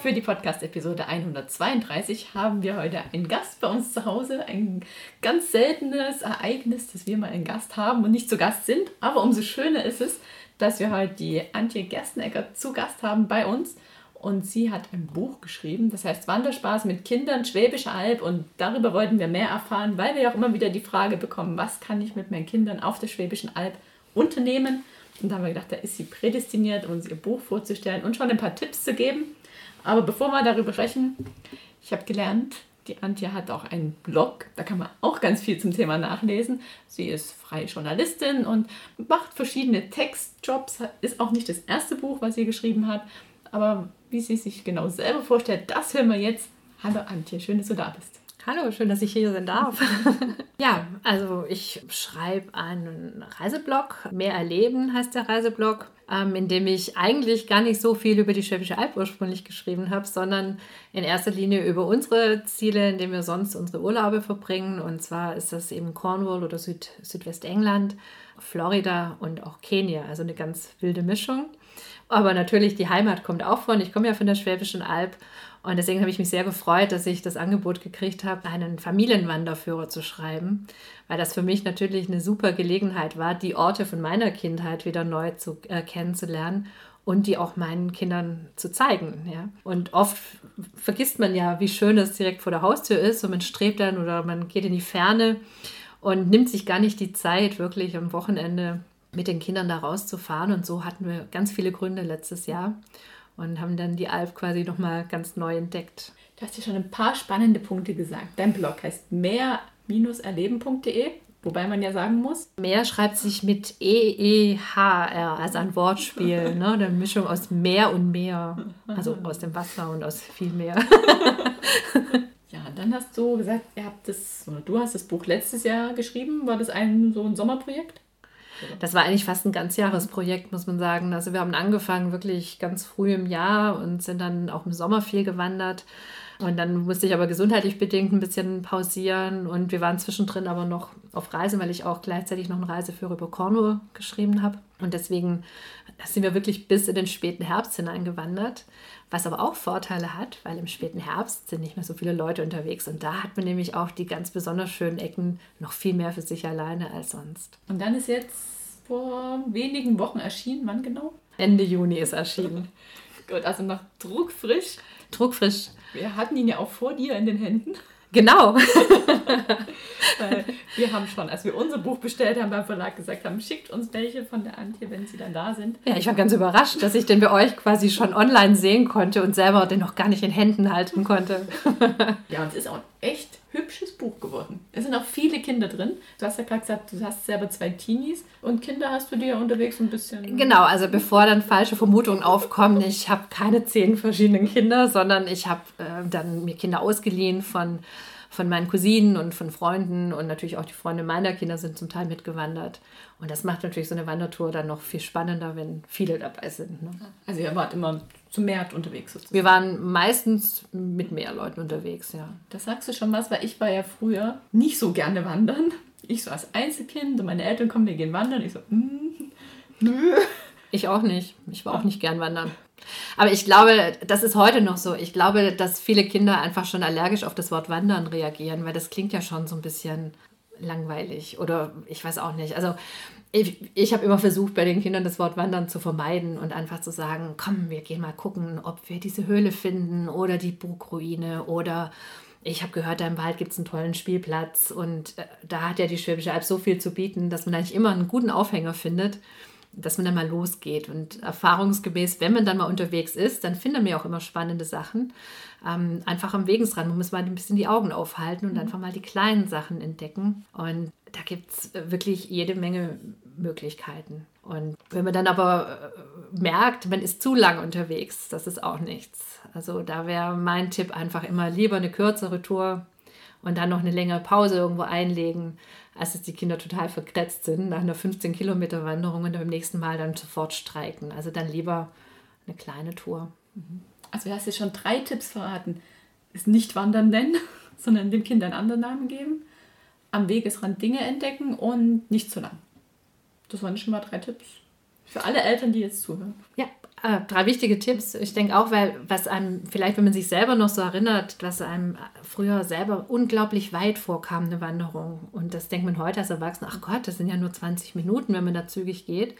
Für die Podcast-Episode 132 haben wir heute einen Gast bei uns zu Hause. Ein ganz seltenes Ereignis, dass wir mal einen Gast haben und nicht zu Gast sind. Aber umso schöner ist es, dass wir heute die Antje Gerstenegger zu Gast haben bei uns. Und sie hat ein Buch geschrieben, das heißt Wanderspaß mit Kindern, Schwäbische Alb. Und darüber wollten wir mehr erfahren, weil wir ja auch immer wieder die Frage bekommen, was kann ich mit meinen Kindern auf der Schwäbischen Alb unternehmen. Und da haben wir gedacht, da ist sie prädestiniert, uns ihr Buch vorzustellen und schon ein paar Tipps zu geben. Aber bevor wir darüber sprechen, ich habe gelernt, die Antje hat auch einen Blog, da kann man auch ganz viel zum Thema nachlesen. Sie ist freie Journalistin und macht verschiedene Textjobs, ist auch nicht das erste Buch, was sie geschrieben hat, aber wie sie sich genau selber vorstellt, das hören wir jetzt. Hallo Antje, schön, dass du da bist. Hallo, schön, dass ich hier sein darf. ja, also ich schreibe einen Reiseblog. Mehr erleben heißt der Reiseblog, ähm, in dem ich eigentlich gar nicht so viel über die Schwäbische Alb ursprünglich geschrieben habe, sondern in erster Linie über unsere Ziele, in denen wir sonst unsere Urlaube verbringen. Und zwar ist das eben Cornwall oder Süd Südwestengland, Florida und auch Kenia. Also eine ganz wilde Mischung. Aber natürlich, die Heimat kommt auch von. Ich komme ja von der Schwäbischen Alb und deswegen habe ich mich sehr gefreut, dass ich das Angebot gekriegt habe, einen Familienwanderführer zu schreiben, weil das für mich natürlich eine super Gelegenheit war, die Orte von meiner Kindheit wieder neu zu, äh, kennenzulernen und die auch meinen Kindern zu zeigen. Ja? Und oft vergisst man ja, wie schön es direkt vor der Haustür ist und man strebt dann oder man geht in die Ferne und nimmt sich gar nicht die Zeit, wirklich am Wochenende mit den Kindern da rauszufahren. Und so hatten wir ganz viele Gründe letztes Jahr und haben dann die Alp quasi nochmal ganz neu entdeckt. Du hast ja schon ein paar spannende Punkte gesagt. Dein Blog heißt mehr-erleben.de. Wobei man ja sagen muss. Meer schreibt sich mit E-E-H-R, also ein Wortspiel, ne? Eine Mischung aus Meer und Meer. Also aus dem Wasser und aus viel Meer. ja, dann hast du gesagt, ihr habt das, oder du hast das Buch letztes Jahr geschrieben. War das ein so ein Sommerprojekt? Das war eigentlich fast ein Ganzjahresprojekt, muss man sagen. Also wir haben angefangen wirklich ganz früh im Jahr und sind dann auch im Sommer viel gewandert. Und dann musste ich aber gesundheitlich bedingt ein bisschen pausieren und wir waren zwischendrin aber noch auf Reise, weil ich auch gleichzeitig noch eine Reiseführer über Cornwall geschrieben habe. Und deswegen sind wir wirklich bis in den späten Herbst hineingewandert, was aber auch Vorteile hat, weil im späten Herbst sind nicht mehr so viele Leute unterwegs und da hat man nämlich auch die ganz besonders schönen Ecken noch viel mehr für sich alleine als sonst. Und dann ist jetzt vor wenigen Wochen erschienen. Wann genau? Ende Juni ist erschienen. Gut, also noch druckfrisch. Druckfrisch. Wir hatten ihn ja auch vor dir in den Händen. Genau. Weil wir haben schon, als wir unser Buch bestellt haben, beim Verlag gesagt haben, schickt uns welche von der Antje, wenn sie dann da sind. Ja, ich war ganz überrascht, dass ich den bei euch quasi schon online sehen konnte und selber den noch gar nicht in Händen halten konnte. ja, und es ist auch echt hübsches Buch geworden. Es sind auch viele Kinder drin. Du hast ja gerade gesagt, du hast selber zwei Teenies und Kinder hast du dir unterwegs ein bisschen. Genau, also bevor dann falsche Vermutungen aufkommen, ich habe keine zehn verschiedenen Kinder, sondern ich habe äh, dann mir Kinder ausgeliehen von von meinen Cousinen und von Freunden und natürlich auch die Freunde meiner Kinder sind zum Teil mitgewandert. Und das macht natürlich so eine Wandertour dann noch viel spannender, wenn viele dabei sind. Ne? Also ihr wart immer zu mehr unterwegs sozusagen. Wir waren meistens mit mehr Leuten unterwegs, ja. Das sagst du schon was, weil ich war ja früher nicht so gerne wandern. Ich so als Einzelkind und meine Eltern kommen, wir gehen wandern. Ich so, mm, nö. Ich auch nicht. Ich war auch nicht gern wandern. Aber ich glaube, das ist heute noch so. Ich glaube, dass viele Kinder einfach schon allergisch auf das Wort Wandern reagieren, weil das klingt ja schon so ein bisschen langweilig oder ich weiß auch nicht. Also ich, ich habe immer versucht, bei den Kindern das Wort Wandern zu vermeiden und einfach zu sagen, komm, wir gehen mal gucken, ob wir diese Höhle finden oder die Burgruine oder ich habe gehört, da im Wald gibt es einen tollen Spielplatz und äh, da hat ja die Schwäbische Alb so viel zu bieten, dass man eigentlich immer einen guten Aufhänger findet dass man dann mal losgeht. Und erfahrungsgemäß, wenn man dann mal unterwegs ist, dann findet man ja auch immer spannende Sachen. Ähm, einfach am Wegesrand. Man muss mal ein bisschen die Augen aufhalten und mhm. einfach mal die kleinen Sachen entdecken. Und da gibt es wirklich jede Menge Möglichkeiten. Und wenn man dann aber äh, merkt, man ist zu lang unterwegs, das ist auch nichts. Also da wäre mein Tipp einfach immer lieber eine kürzere Tour und dann noch eine längere Pause irgendwo einlegen, als dass die Kinder total verkretzt sind nach einer 15 Kilometer Wanderung und beim nächsten Mal dann sofort streiken. Also dann lieber eine kleine Tour. Also du hast jetzt schon drei Tipps verraten. Ist nicht wandern nennen, sondern dem Kind einen anderen Namen geben, am Wegesrand Dinge entdecken und nicht zu lang. Das waren schon mal drei Tipps für alle Eltern, die jetzt zuhören. Ja, äh, drei wichtige Tipps. Ich denke auch, weil was einem vielleicht, wenn man sich selber noch so erinnert, was einem früher selber unglaublich weit vorkam, eine Wanderung. Und das denkt man heute als Erwachsener, ach Gott, das sind ja nur 20 Minuten, wenn man da zügig geht.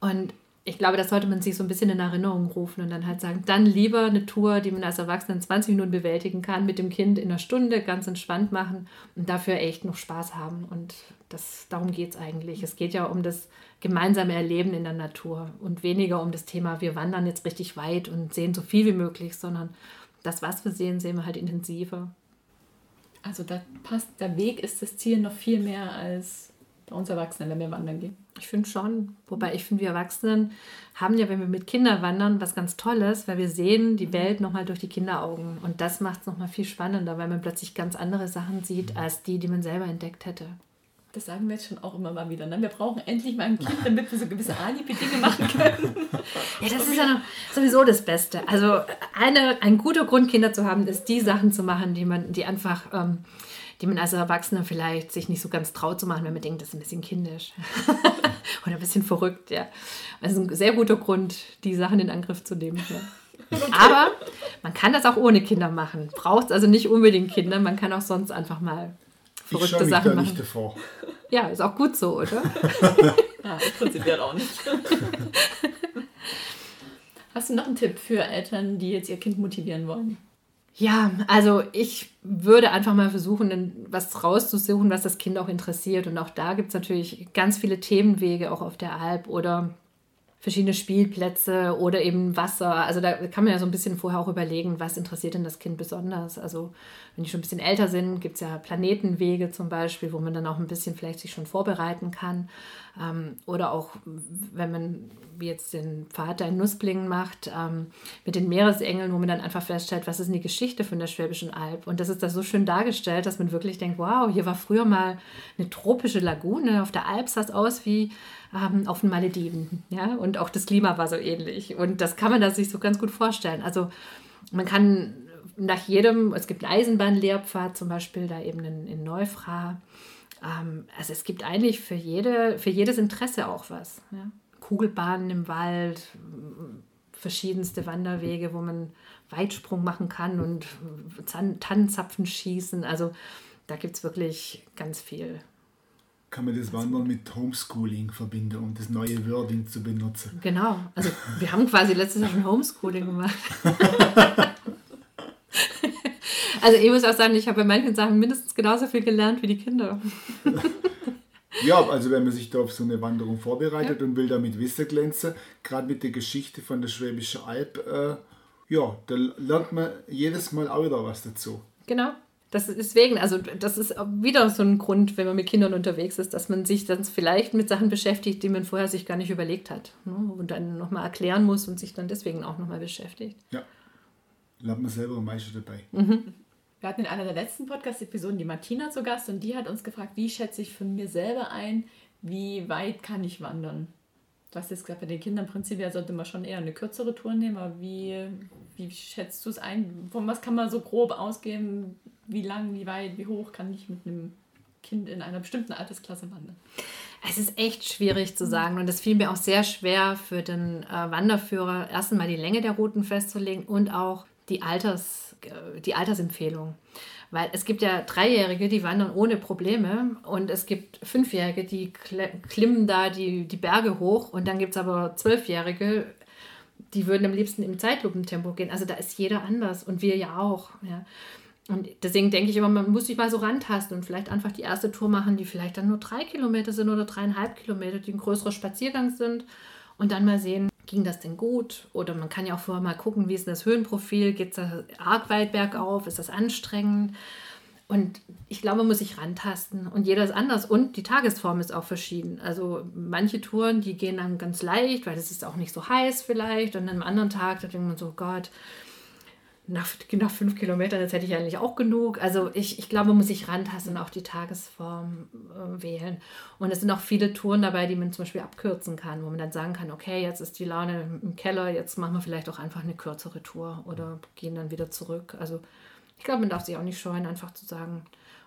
Und ich glaube, das sollte man sich so ein bisschen in Erinnerung rufen und dann halt sagen, dann lieber eine Tour, die man als Erwachsener in 20 Minuten bewältigen kann, mit dem Kind in einer Stunde ganz entspannt machen und dafür echt noch Spaß haben. Und das, darum geht es eigentlich. Es geht ja um das gemeinsame Erleben in der Natur und weniger um das Thema, wir wandern jetzt richtig weit und sehen so viel wie möglich, sondern das, was wir sehen, sehen wir halt intensiver. Also da passt, der Weg ist das Ziel noch viel mehr als bei uns Erwachsenen, wenn wir wandern gehen. Ich finde schon. Wobei ich finde, wir Erwachsenen haben ja, wenn wir mit Kindern wandern, was ganz Tolles, weil wir sehen die Welt nochmal durch die Kinderaugen. Und das macht es nochmal viel spannender, weil man plötzlich ganz andere Sachen sieht, als die, die man selber entdeckt hätte. Das sagen wir jetzt schon auch immer mal wieder. Ne? Wir brauchen endlich mal ein Kind, damit wir so gewisse Alibi-Dinge machen können. ja, das ist ja sowieso das Beste. Also eine, ein guter Grund, Kinder zu haben, ist die Sachen zu machen, die man, die einfach ähm, die man als Erwachsener vielleicht sich nicht so ganz traut zu machen, wenn man denkt, das ist ein bisschen kindisch oder ein bisschen verrückt. Ja. Also ein sehr guter Grund, die Sachen in Angriff zu nehmen. Ja. Aber man kann das auch ohne Kinder machen. Braucht also nicht unbedingt Kinder, man kann auch sonst einfach mal verrückte ich Sachen da machen. Nicht davor. Ja, ist auch gut so, oder? ja, prinzipiell auch nicht. Hast du noch einen Tipp für Eltern, die jetzt ihr Kind motivieren wollen? Ja, also ich würde einfach mal versuchen, was rauszusuchen, was das Kind auch interessiert. Und auch da gibt es natürlich ganz viele Themenwege, auch auf der Alp oder verschiedene Spielplätze oder eben Wasser. Also da kann man ja so ein bisschen vorher auch überlegen, was interessiert denn das Kind besonders. Also wenn die schon ein bisschen älter sind, gibt es ja Planetenwege zum Beispiel, wo man dann auch ein bisschen vielleicht sich schon vorbereiten kann. Ähm, oder auch, wenn man jetzt den Vater in Nussblingen macht, ähm, mit den Meeresengeln, wo man dann einfach feststellt, was ist denn die Geschichte von der Schwäbischen Alb. Und das ist da so schön dargestellt, dass man wirklich denkt, wow, hier war früher mal eine tropische Lagune. Auf der Alp sah es aus wie ähm, auf den Malediven. Ja? Und auch das Klima war so ähnlich. Und das kann man da sich so ganz gut vorstellen. Also man kann nach jedem, es gibt einen Eisenbahnlehrpfad zum Beispiel, da eben in, in Neufra. Ähm, also es gibt eigentlich für, jede, für jedes Interesse auch was. Ja? Kugelbahnen im Wald, verschiedenste Wanderwege, wo man Weitsprung machen kann und Tannenzapfen schießen. Also da gibt es wirklich ganz viel kann man das Wandern mit Homeschooling verbinden, um das neue Wording zu benutzen. Genau, also wir haben quasi letztes Jahr schon Homeschooling gemacht. also ich muss auch sagen, ich habe bei manchen Sachen mindestens genauso viel gelernt wie die Kinder. ja, also wenn man sich da auf so eine Wanderung vorbereitet ja. und will damit Wissen glänzen, gerade mit der Geschichte von der Schwäbischen Alb, äh, ja, da lernt man jedes Mal auch wieder was dazu. Genau. Das ist deswegen, also das ist wieder so ein Grund, wenn man mit Kindern unterwegs ist, dass man sich dann vielleicht mit Sachen beschäftigt, die man vorher sich gar nicht überlegt hat. Ne? Und dann nochmal erklären muss und sich dann deswegen auch nochmal beschäftigt. Ja. Lernt man selber am meisten dabei. Mhm. Wir hatten in einer der letzten Podcast-Episoden die Martina zu Gast und die hat uns gefragt, wie schätze ich von mir selber ein, wie weit kann ich wandern? Du hast jetzt gesagt, bei den Kindern prinzipiell sollte man schon eher eine kürzere Tour nehmen, aber wie, wie schätzt du es ein? Von was kann man so grob ausgehen? Wie lang, wie weit, wie hoch kann ich mit einem Kind in einer bestimmten Altersklasse wandern? Es ist echt schwierig zu sagen und es fiel mir auch sehr schwer für den äh, Wanderführer, erst einmal die Länge der Routen festzulegen und auch die, Alters, äh, die Altersempfehlung. Weil es gibt ja Dreijährige, die wandern ohne Probleme und es gibt Fünfjährige, die klimmen da die, die Berge hoch und dann gibt es aber Zwölfjährige, die würden am liebsten im Zeitlupentempo gehen. Also da ist jeder anders und wir ja auch. Ja. Und deswegen denke ich immer, man muss sich mal so rantasten und vielleicht einfach die erste Tour machen, die vielleicht dann nur drei Kilometer sind oder dreieinhalb Kilometer, die ein größerer Spaziergang sind und dann mal sehen, ging das denn gut? Oder man kann ja auch vorher mal gucken, wie ist das Höhenprofil? Geht es da arg weit bergauf? Ist das anstrengend? Und ich glaube, man muss sich rantasten. Und jeder ist anders. Und die Tagesform ist auch verschieden. Also manche Touren, die gehen dann ganz leicht, weil es ist auch nicht so heiß vielleicht. Und an einem anderen Tag, da denkt man so, Gott, nach, nach fünf Kilometern, jetzt hätte ich eigentlich auch genug. Also ich, ich glaube, man muss sich rantasten und auch die Tagesform äh, wählen. Und es sind auch viele Touren dabei, die man zum Beispiel abkürzen kann, wo man dann sagen kann, okay, jetzt ist die Laune im Keller, jetzt machen wir vielleicht auch einfach eine kürzere Tour oder gehen dann wieder zurück. Also ich glaube, man darf sich auch nicht scheuen, einfach zu sagen,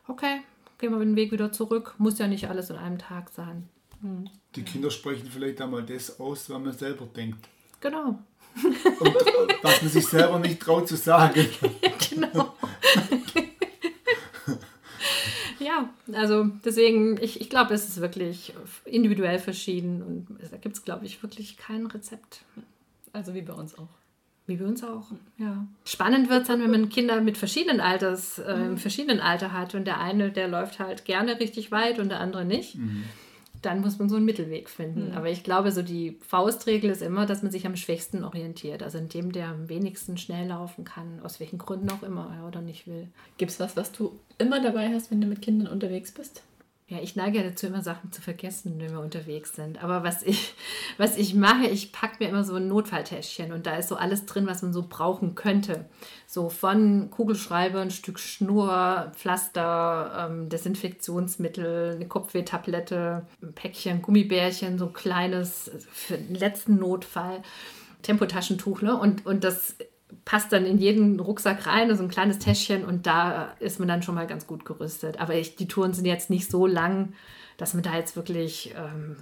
okay, gehen wir den Weg wieder zurück. Muss ja nicht alles in einem Tag sein. Hm. Die Kinder sprechen vielleicht einmal das aus, was man selber denkt. Genau. Und was man sich selber nicht traut zu sagen. genau. ja, also deswegen, ich, ich glaube, es ist wirklich individuell verschieden und da gibt es, glaube ich, wirklich kein Rezept. Also wie bei uns auch. Wie bei uns auch, ja. Spannend wird es dann, wenn man Kinder mit verschiedenen Alters, äh, im verschiedenen Alter hat und der eine, der läuft halt gerne richtig weit und der andere nicht. Mhm dann muss man so einen Mittelweg finden. Mhm. Aber ich glaube, so die Faustregel ist immer, dass man sich am schwächsten orientiert. Also in dem, der am wenigsten schnell laufen kann, aus welchen Gründen auch immer oder nicht will. Gibt es was, was du immer dabei hast, wenn du mit Kindern unterwegs bist? Ja, ich neige ja dazu, immer Sachen zu vergessen, wenn wir unterwegs sind. Aber was ich, was ich mache, ich packe mir immer so ein Notfalltäschchen und da ist so alles drin, was man so brauchen könnte. So von Kugelschreiber, ein Stück Schnur, Pflaster, ähm, Desinfektionsmittel, eine Kopfwehtablette, ein Päckchen Gummibärchen, so ein kleines für den letzten Notfall. Tempotaschentuch, ne? Und, und das passt dann in jeden Rucksack rein, so ein kleines Täschchen und da ist man dann schon mal ganz gut gerüstet. Aber ich, die Touren sind jetzt nicht so lang, dass man da jetzt wirklich ähm,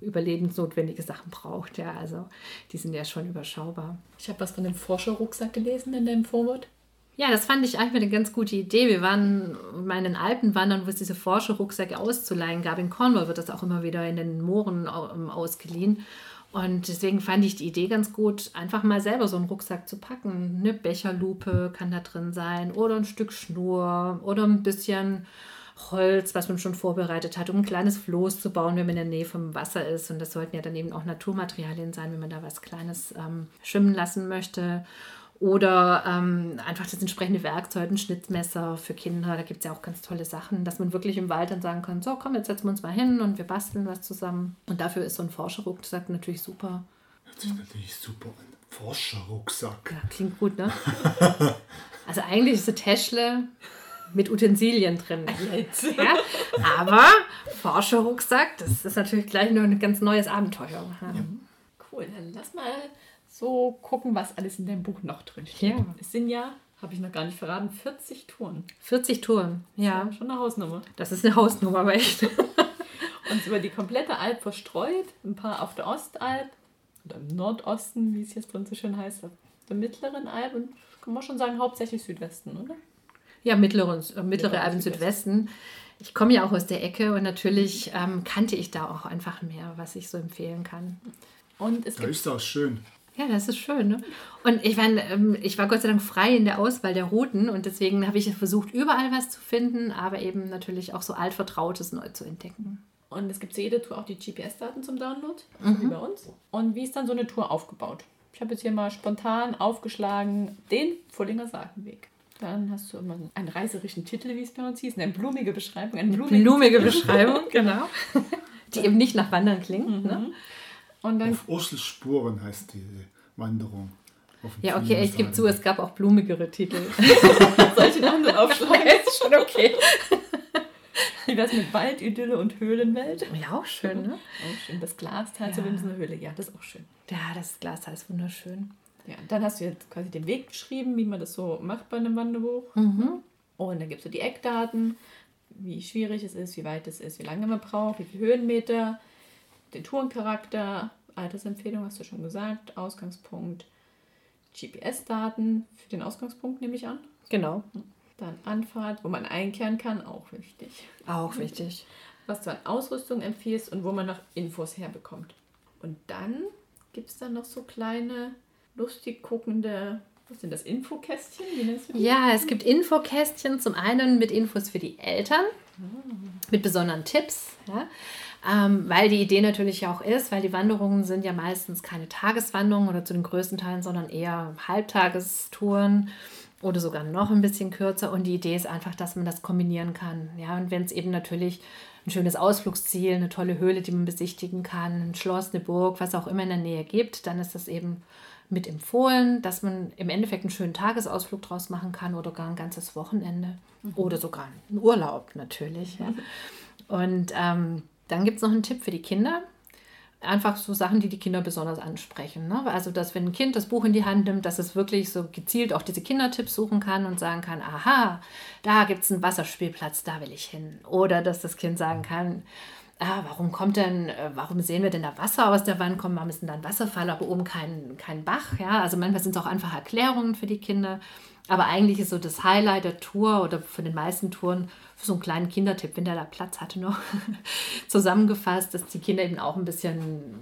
überlebensnotwendige Sachen braucht. Ja, also die sind ja schon überschaubar. Ich habe was von dem Forscherrucksack gelesen in deinem Vorwort. Ja, das fand ich eigentlich eine ganz gute Idee. Wir waren mal in den Alpen wandern, wo es diese Forscherrucksäcke auszuleihen gab. In Cornwall wird das auch immer wieder in den Mooren ausgeliehen. Und deswegen fand ich die Idee ganz gut, einfach mal selber so einen Rucksack zu packen. Eine Becherlupe kann da drin sein oder ein Stück Schnur oder ein bisschen Holz, was man schon vorbereitet hat, um ein kleines Floß zu bauen, wenn man in der Nähe vom Wasser ist. Und das sollten ja dann eben auch Naturmaterialien sein, wenn man da was Kleines ähm, schwimmen lassen möchte. Oder ähm, einfach das entsprechende Werkzeug, ein Schnittmesser für Kinder. Da gibt es ja auch ganz tolle Sachen, dass man wirklich im Wald dann sagen kann, so komm, jetzt setzen wir uns mal hin und wir basteln was zusammen. Und dafür ist so ein Forscherrucksack natürlich super. Hört sich natürlich super an. Forscherrucksack. Ja, klingt gut, ne? also eigentlich ist ein Täschle mit Utensilien drin. ja? Aber Forscherrucksack, das ist natürlich gleich noch ein ganz neues Abenteuer. Ja. Cool, dann lass mal so gucken, was alles in deinem Buch noch drin steht. Ja. Es sind ja, habe ich noch gar nicht verraten, 40 Touren. 40 Touren, ja. ja schon eine Hausnummer. Das ist eine Hausnummer, aber echt. Und über die komplette Alp verstreut, ein paar auf der Ostalp oder im Nordosten, wie es jetzt drin so schön heißt, auf der mittleren Alp und kann man schon sagen, hauptsächlich Südwesten, oder? Ja, mittleren, äh, mittlere Alpen Südwesten. Ich komme ja auch aus der Ecke und natürlich ähm, kannte ich da auch einfach mehr, was ich so empfehlen kann. Und es da ist auch schön. Ja, das ist schön. Ne? Und ich, mein, ähm, ich war Gott sei Dank frei in der Auswahl der Routen und deswegen habe ich versucht, überall was zu finden, aber eben natürlich auch so altvertrautes neu zu entdecken. Und es gibt zu jeder Tour auch die GPS-Daten zum Download, mhm. wie bei uns. Und wie ist dann so eine Tour aufgebaut? Ich habe jetzt hier mal spontan aufgeschlagen den Fullinger Saatenweg. Dann hast du immer einen reißerischen Titel, wie es bei uns hieß, eine blumige Beschreibung. Eine blumige, blumige Beschreibung, genau. Die eben nicht nach Wandern klingt. Ne? Mhm. Ne? Und dann Auf Urselspuren heißt diese Wanderung. Ja, okay, ich gebe zu, es gab auch blumigere Titel. Solche Namen aufschlagen, ist schon okay. Wie wär's mit Waldidylle und Höhlenwelt? Ja, auch schön, ne? Auch schön. Das Glastal ja. zur Wimsener Höhle, ja, das ist auch schön. Ja, das Glastal ist wunderschön. Ja, dann hast du jetzt quasi den Weg beschrieben, wie man das so macht bei einem Wanderbuch. Mhm. Und dann gibst du die Eckdaten, wie schwierig es ist, wie weit es ist, wie lange man braucht, wie viele Höhenmeter, den Tourencharakter, Altersempfehlung hast du schon gesagt, Ausgangspunkt, GPS-Daten für den Ausgangspunkt nehme ich an. Genau. Dann Anfahrt, wo man einkehren kann, auch wichtig. Auch wichtig. Was du an Ausrüstung empfiehlst und wo man noch Infos herbekommt. Und dann gibt es dann noch so kleine, lustig guckende was sind das? Infokästchen? Wie nennst du die? Ja, es gibt Infokästchen. Zum einen mit Infos für die Eltern, ah. mit besonderen Tipps. Ja. Ähm, weil die Idee natürlich auch ist, weil die Wanderungen sind ja meistens keine Tageswanderungen oder zu den größten Teilen, sondern eher Halbtagestouren oder sogar noch ein bisschen kürzer. Und die Idee ist einfach, dass man das kombinieren kann. Ja, und wenn es eben natürlich ein schönes Ausflugsziel, eine tolle Höhle, die man besichtigen kann, ein Schloss, eine Burg, was auch immer in der Nähe gibt, dann ist das eben mit empfohlen, dass man im Endeffekt einen schönen Tagesausflug draus machen kann oder gar ein ganzes Wochenende mhm. oder sogar einen Urlaub natürlich. Ja. Und ähm, dann gibt es noch einen Tipp für die Kinder. Einfach so Sachen, die die Kinder besonders ansprechen. Ne? Also, dass wenn ein Kind das Buch in die Hand nimmt, dass es wirklich so gezielt auch diese Kindertipps suchen kann und sagen kann, aha, da gibt es einen Wasserspielplatz, da will ich hin. Oder dass das Kind sagen kann, ah, warum kommt denn, äh, warum sehen wir denn da Wasser aus der Wand kommen? Warum ist denn da ein Wasserfall, aber oben kein, kein Bach? Ja, also manchmal sind es auch einfach Erklärungen für die Kinder. Aber eigentlich ist so das Highlight der Tour oder von den meisten Touren für so einen kleinen Kindertipp, wenn der da Platz hatte noch, zusammengefasst, dass die Kinder eben auch ein bisschen,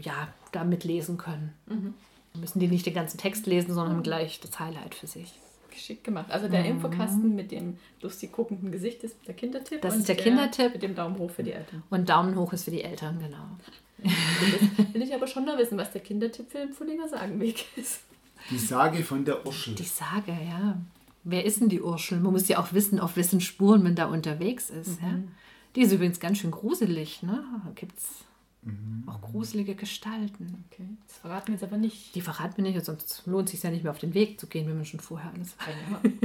ja, da mitlesen können. Mhm. Müssen die nicht den ganzen Text lesen, sondern mhm. gleich das Highlight für sich geschickt gemacht. Also der mhm. Infokasten mit dem lustig guckenden Gesicht ist der Kindertipp. Das ist der, der Kindertipp. Mit dem Daumen hoch für die Eltern. Und Daumen hoch ist für die Eltern, genau. will ich aber schon noch wissen, was der Kindertipp für den Pfullinger Sagenweg ist. Die Sage von der Urschel. Die Sage, ja. Wer ist denn die Urschel? Man muss ja auch wissen, auf wessen Spuren man da unterwegs ist. Mhm. Ja? Die ist übrigens ganz schön gruselig. Ne? Da gibt es Mhm. Auch gruselige Gestalten. Okay. Das verraten wir jetzt aber nicht. Die verraten wir nicht, sonst lohnt es sich ja nicht mehr auf den Weg zu gehen, wenn wir schon vorher alles haben.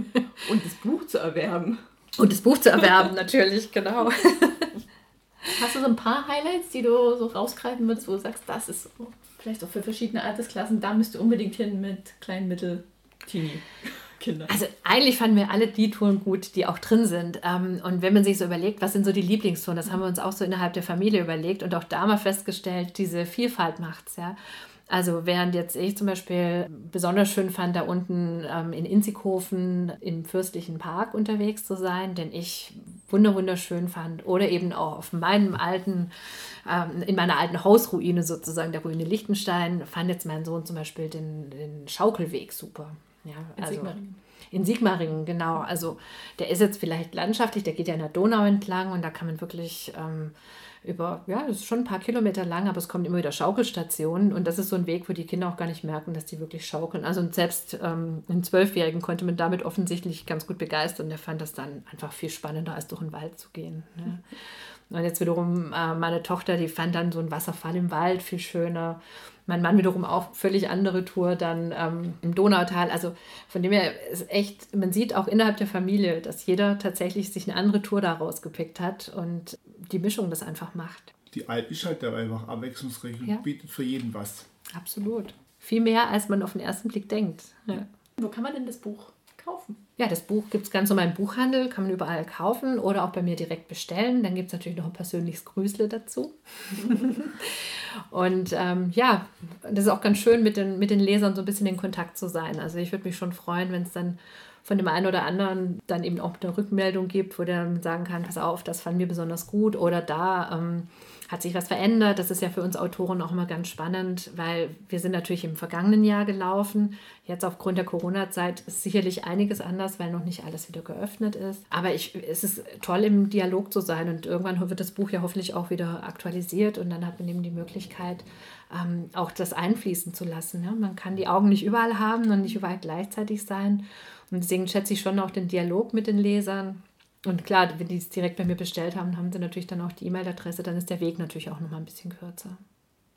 Und das Buch zu erwerben. Und das Buch zu erwerben, natürlich, genau. Hast du so ein paar Highlights, die du so rausgreifen würdest, wo du sagst, das ist so, vielleicht auch für verschiedene Altersklassen, da müsst du unbedingt hin mit klein, mittel, teenie? Kinder. Also eigentlich fanden wir alle die Touren gut, die auch drin sind. Ähm, und wenn man sich so überlegt, was sind so die Lieblingstouren, das haben wir uns auch so innerhalb der Familie überlegt und auch da mal festgestellt, diese Vielfalt macht es, ja. Also während jetzt ich zum Beispiel besonders schön fand, da unten ähm, in Inzighofen im Fürstlichen Park unterwegs zu sein, den ich wunderschön fand. Oder eben auch auf meinem alten, ähm, in meiner alten Hausruine sozusagen, der Ruine Lichtenstein, fand jetzt mein Sohn zum Beispiel den, den Schaukelweg super. Ja, in also, Sigmaringen. In Sigmaringen, genau. Also der ist jetzt vielleicht landschaftlich, der geht ja in der Donau entlang und da kann man wirklich ähm, über, ja, das ist schon ein paar Kilometer lang, aber es kommen immer wieder Schaukelstationen und das ist so ein Weg, wo die Kinder auch gar nicht merken, dass die wirklich schaukeln. Also selbst ähm, einen Zwölfjährigen konnte man damit offensichtlich ganz gut begeistern. Der fand das dann einfach viel spannender, als durch den Wald zu gehen. Ne? Und jetzt wiederum äh, meine Tochter, die fand dann so einen Wasserfall im Wald viel schöner. Mein Mann wiederum auch völlig andere Tour dann ähm, im Donautal. Also von dem her ist echt, man sieht auch innerhalb der Familie, dass jeder tatsächlich sich eine andere Tour daraus gepickt hat und die Mischung das einfach macht. Die Alp ist halt da einfach abwechslungsreich und ja. bietet für jeden was. Absolut. Viel mehr, als man auf den ersten Blick denkt. Ja. Wo kann man denn das Buch kaufen? Ja, das Buch gibt es ganz normal im Buchhandel, kann man überall kaufen oder auch bei mir direkt bestellen. Dann gibt es natürlich noch ein persönliches Grüßle dazu. und ähm, ja, das ist auch ganz schön, mit den, mit den Lesern so ein bisschen in Kontakt zu sein. Also ich würde mich schon freuen, wenn es dann von dem einen oder anderen dann eben auch eine Rückmeldung gibt, wo der dann sagen kann, pass auf, das fanden wir besonders gut oder da ähm, hat sich was verändert. Das ist ja für uns Autoren auch immer ganz spannend, weil wir sind natürlich im vergangenen Jahr gelaufen. Jetzt aufgrund der Corona-Zeit ist sicherlich einiges anders, weil noch nicht alles wieder geöffnet ist. Aber ich, es ist toll, im Dialog zu sein und irgendwann wird das Buch ja hoffentlich auch wieder aktualisiert und dann hat man eben die Möglichkeit, ähm, auch das einfließen zu lassen. Ja? Man kann die Augen nicht überall haben und nicht überall gleichzeitig sein. Und deswegen schätze ich schon auch den Dialog mit den Lesern. Und klar, wenn die es direkt bei mir bestellt haben, haben sie natürlich dann auch die E-Mail-Adresse, dann ist der Weg natürlich auch nochmal ein bisschen kürzer.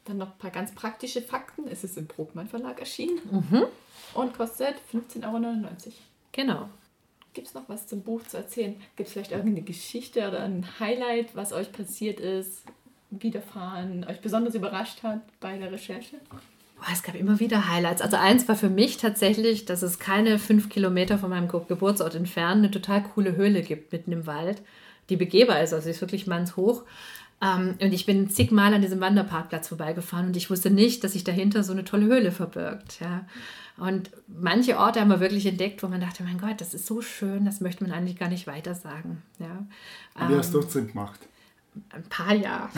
Dann noch ein paar ganz praktische Fakten. Es ist im Brugmann Verlag erschienen mhm. und kostet 15,99 Euro. Genau. Gibt es noch was zum Buch zu erzählen? Gibt es vielleicht irgendeine Geschichte oder ein Highlight, was euch passiert ist, widerfahren, euch besonders überrascht hat bei der Recherche? Boah, es gab immer wieder Highlights. Also eins war für mich tatsächlich, dass es keine fünf Kilometer von meinem Geburtsort entfernt eine total coole Höhle gibt mitten im Wald, die begehbar ist. Also sie ist wirklich mannshoch. Ähm, und ich bin zigmal an diesem Wanderparkplatz vorbeigefahren und ich wusste nicht, dass sich dahinter so eine tolle Höhle verbirgt. Ja. Und manche Orte haben wir wirklich entdeckt, wo man dachte, mein Gott, das ist so schön, das möchte man eigentlich gar nicht weiter sagen. Ja. Wie hast du denn gemacht? Ein paar Jahre.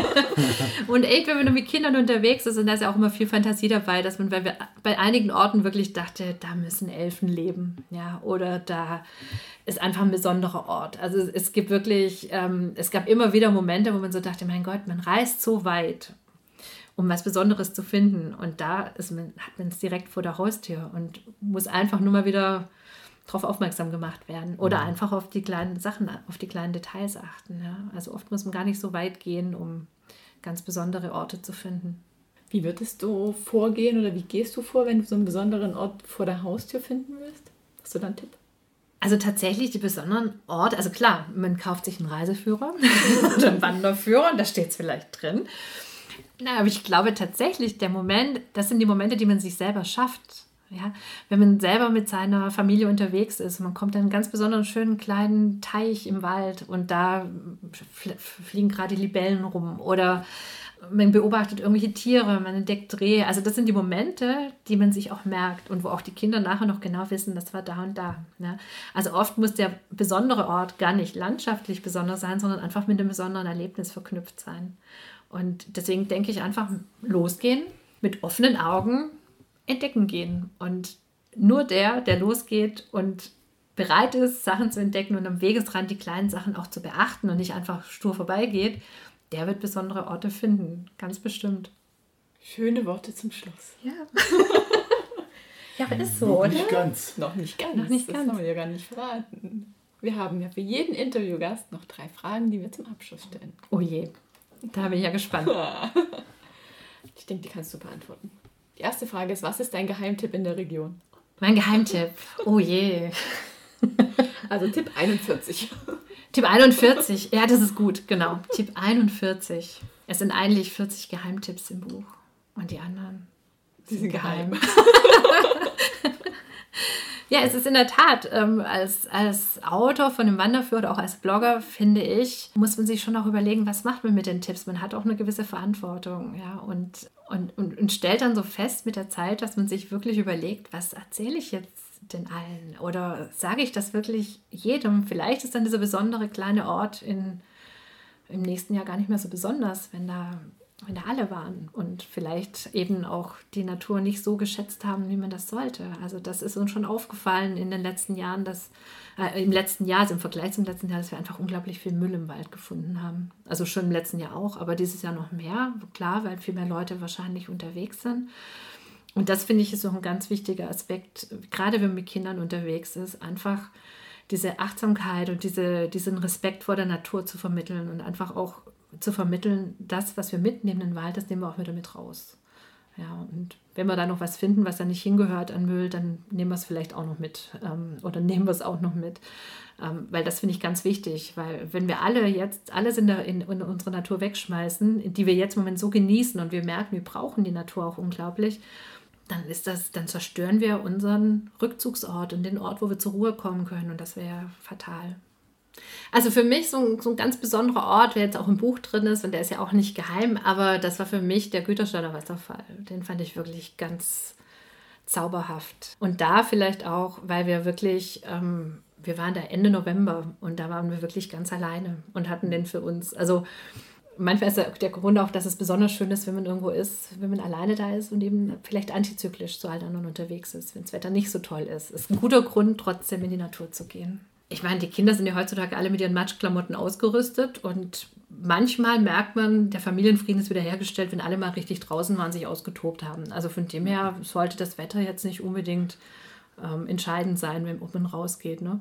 und echt, wenn man mit Kindern unterwegs ist, und da ist ja auch immer viel Fantasie dabei, dass man bei, bei einigen Orten wirklich dachte, da müssen Elfen leben, ja, oder da ist einfach ein besonderer Ort. Also es gibt wirklich, ähm, es gab immer wieder Momente, wo man so dachte, mein Gott, man reist so weit, um was Besonderes zu finden. Und da ist man, hat man es direkt vor der Haustür und muss einfach nur mal wieder darauf aufmerksam gemacht werden oder mhm. einfach auf die kleinen Sachen, auf die kleinen Details achten. Ja? Also oft muss man gar nicht so weit gehen, um ganz besondere Orte zu finden. Wie würdest du vorgehen oder wie gehst du vor, wenn du so einen besonderen Ort vor der Haustür finden willst? Hast du da einen Tipp? Also tatsächlich die besonderen Orte, also klar, man kauft sich einen Reiseführer oder einen Wanderführer und da steht es vielleicht drin. Na, aber ich glaube tatsächlich, der Moment, das sind die Momente, die man sich selber schafft. Ja, wenn man selber mit seiner Familie unterwegs ist, man kommt in einen ganz besonderen schönen kleinen Teich im Wald und da fliegen gerade Libellen rum oder man beobachtet irgendwelche Tiere, man entdeckt Rehe. Also das sind die Momente, die man sich auch merkt und wo auch die Kinder nachher noch genau wissen, das war da und da. Ne? Also oft muss der besondere Ort gar nicht landschaftlich besonders sein, sondern einfach mit einem besonderen Erlebnis verknüpft sein. Und deswegen denke ich einfach losgehen, mit offenen Augen entdecken gehen. Und nur der, der losgeht und bereit ist, Sachen zu entdecken und am Wegesrand die kleinen Sachen auch zu beachten und nicht einfach stur vorbeigeht, der wird besondere Orte finden, ganz bestimmt. Schöne Worte zum Schluss. Ja. ja, aber ist so, Noch oder? nicht ganz. Noch nicht ganz. Noch nicht das ganz. haben wir ja gar nicht verraten. Wir haben ja für jeden Interviewgast noch drei Fragen, die wir zum Abschluss stellen. Oh je, da bin ich ja gespannt. Ich denke, die kannst du beantworten. Die erste Frage ist, was ist dein Geheimtipp in der Region? Mein Geheimtipp. Oh je. Also Tipp 41. Tipp 41. Ja, das ist gut, genau. Tipp 41. Es sind eigentlich 40 Geheimtipps im Buch. Und die anderen Die sind geheim. Ja, es ist in der Tat, ähm, als, als Autor von einem Wanderführer oder auch als Blogger, finde ich, muss man sich schon auch überlegen, was macht man mit den Tipps. Man hat auch eine gewisse Verantwortung, ja, und, und, und, und stellt dann so fest mit der Zeit, dass man sich wirklich überlegt, was erzähle ich jetzt den allen? Oder sage ich das wirklich jedem? Vielleicht ist dann dieser besondere kleine Ort in, im nächsten Jahr gar nicht mehr so besonders, wenn da, wenn da alle waren und vielleicht eben auch die Natur nicht so geschätzt haben, wie man das sollte. Also das ist uns schon aufgefallen in den letzten Jahren, dass äh, im letzten Jahr, also im Vergleich zum letzten Jahr, dass wir einfach unglaublich viel Müll im Wald gefunden haben. Also schon im letzten Jahr auch, aber dieses Jahr noch mehr, klar, weil viel mehr Leute wahrscheinlich unterwegs sind. Und das finde ich ist auch ein ganz wichtiger Aspekt, gerade wenn man mit Kindern unterwegs ist, einfach diese Achtsamkeit und diese, diesen Respekt vor der Natur zu vermitteln und einfach auch zu vermitteln, das, was wir mitnehmen in den Wald, das nehmen wir auch wieder mit raus. Ja, und wenn wir da noch was finden, was da nicht hingehört an Müll, dann nehmen wir es vielleicht auch noch mit ähm, oder nehmen wir es auch noch mit. Ähm, weil das finde ich ganz wichtig, weil wenn wir alle jetzt alles in, der, in, in unsere Natur wegschmeißen, die wir jetzt im Moment so genießen und wir merken, wir brauchen die Natur auch unglaublich, dann ist das, dann zerstören wir unseren Rückzugsort und den Ort, wo wir zur Ruhe kommen können. Und das wäre fatal. Also für mich so ein, so ein ganz besonderer Ort, der jetzt auch im Buch drin ist, und der ist ja auch nicht geheim, aber das war für mich der Gütersteiner Wasserfall. Den fand ich wirklich ganz zauberhaft. Und da vielleicht auch, weil wir wirklich, ähm, wir waren da Ende November und da waren wir wirklich ganz alleine und hatten den für uns. Also manchmal ist der, der Grund auch, dass es besonders schön ist, wenn man irgendwo ist, wenn man alleine da ist und eben vielleicht antizyklisch zu allen anderen unterwegs ist, wenn das Wetter nicht so toll ist. Ist ein guter Grund, trotzdem in die Natur zu gehen. Ich meine, die Kinder sind ja heutzutage alle mit ihren Matschklamotten ausgerüstet und manchmal merkt man, der Familienfrieden ist wiederhergestellt, wenn alle mal richtig draußen waren, sich ausgetobt haben. Also von dem her sollte das Wetter jetzt nicht unbedingt ähm, entscheidend sein, wenn ob man rausgeht. Ne?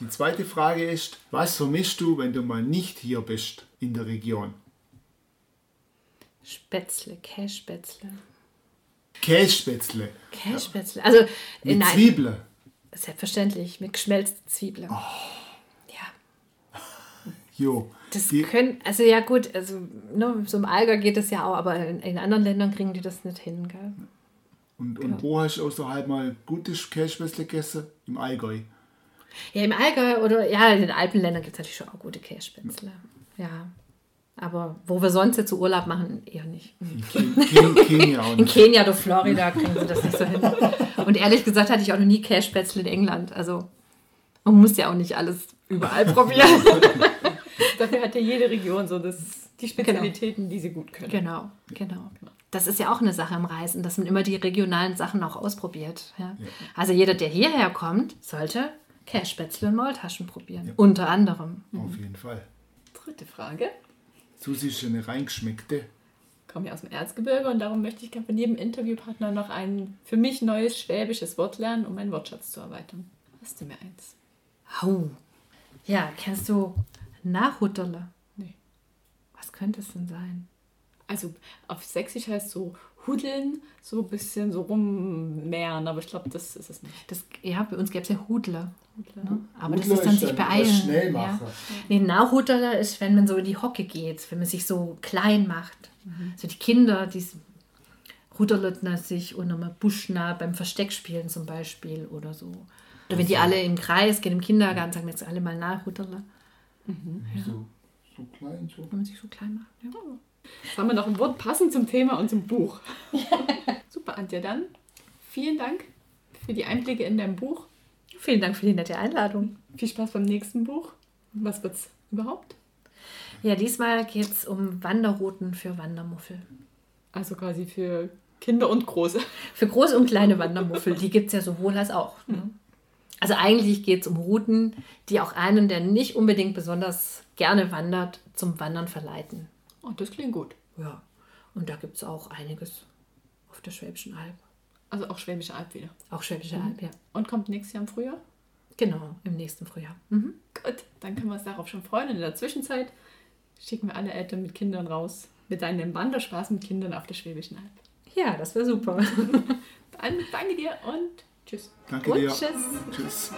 Die zweite Frage ist, was vermisst du, wenn du mal nicht hier bist in der Region? Spätzle, Kässpätzle. Kässpätzle Kässpätzle. Also, äh, mit nein, Zwiebeln. Selbstverständlich, mit geschmelzten Zwiebeln. Ja. Jo. Das Die, können, also ja gut, also ne, so im Allgäu geht das ja auch, aber in, in anderen Ländern kriegen die das nicht hin, gell? und, und wo hast du außerhalb mal gutes Kässpätzle gegessen? Im Allgäu. Ja, im Allgäu oder ja, in den Alpenländern gibt es natürlich schon auch gute Kässpätzle. Ja. Aber wo wir sonst jetzt so Urlaub machen, eher nicht. In Ken- Ken- Kenia auch In nicht. Kenia oder Florida kriegen sie das nicht so hin. Und ehrlich gesagt hatte ich auch noch nie Kässpätzle in England. Also man muss ja auch nicht alles überall probieren. Dafür hat ja jede Region so das, die Spezialitäten, die sie gut können. Genau, genau. Das ist ja auch eine Sache im Reisen, dass man immer die regionalen Sachen auch ausprobiert. Ja? Also jeder, der hierher kommt, sollte Kässpätzle und Maultaschen probieren. Unter anderem. Auf jeden Fall. Dritte Frage. Susi ist eine reingeschmeckte. Ich komme ja aus dem Erzgebirge und darum möchte ich gerne von jedem Interviewpartner noch ein für mich neues schwäbisches Wort lernen, um meinen Wortschatz zu erweitern. Hast du mir eins? Au. Ja, kennst du Nachhutterle? Nee. Was könnte es denn sein? Also auf Sächsisch heißt so hudeln, so ein bisschen so rummehren, aber ich glaube, das ist es nicht. Das, ja, bei uns gäbe es ja Hudler. Ne? Aber Hudler das ist dann ist sich beeilen. Schnellmacher. Ja. Nee, Nachhudler ist, wenn man so in die Hocke geht, wenn man sich so klein macht. Mhm. So die Kinder, die ruderlötner sich unter einem Buschnah beim Versteckspielen zum Beispiel oder so. Oder wenn die alle im Kreis gehen im Kindergarten, sagen jetzt alle mal Nachhudler, So, so klein, so. wenn man sich so klein macht. Ja. Jetzt haben wir noch ein Wort passend zum Thema und zum Buch. Super, Antje, dann vielen Dank für die Einblicke in dein Buch. Vielen Dank für die nette Einladung. Viel Spaß beim nächsten Buch. Was wird's überhaupt? Ja, diesmal geht es um Wanderrouten für Wandermuffel. Also quasi für Kinder und Große. Für große und kleine Wandermuffel, die gibt es ja sowohl als auch. Ne? Also eigentlich geht es um Routen, die auch einen, der nicht unbedingt besonders gerne wandert, zum Wandern verleiten. Oh, das klingt gut. Ja, und da gibt es auch einiges auf der Schwäbischen Alb. Also auch Schwäbische Alb wieder. Auch Schwäbische Alb, ja. Und kommt nächstes Jahr im Frühjahr? Genau, im nächsten Frühjahr. Mhm. Gut, dann können wir uns darauf schon freuen. Und in der Zwischenzeit schicken wir alle Eltern mit Kindern raus mit einem Wanderspaß mit Kindern auf der Schwäbischen Alb. Ja, das wäre super. Dann danke dir und tschüss. Danke Und dir. tschüss. Tschüss.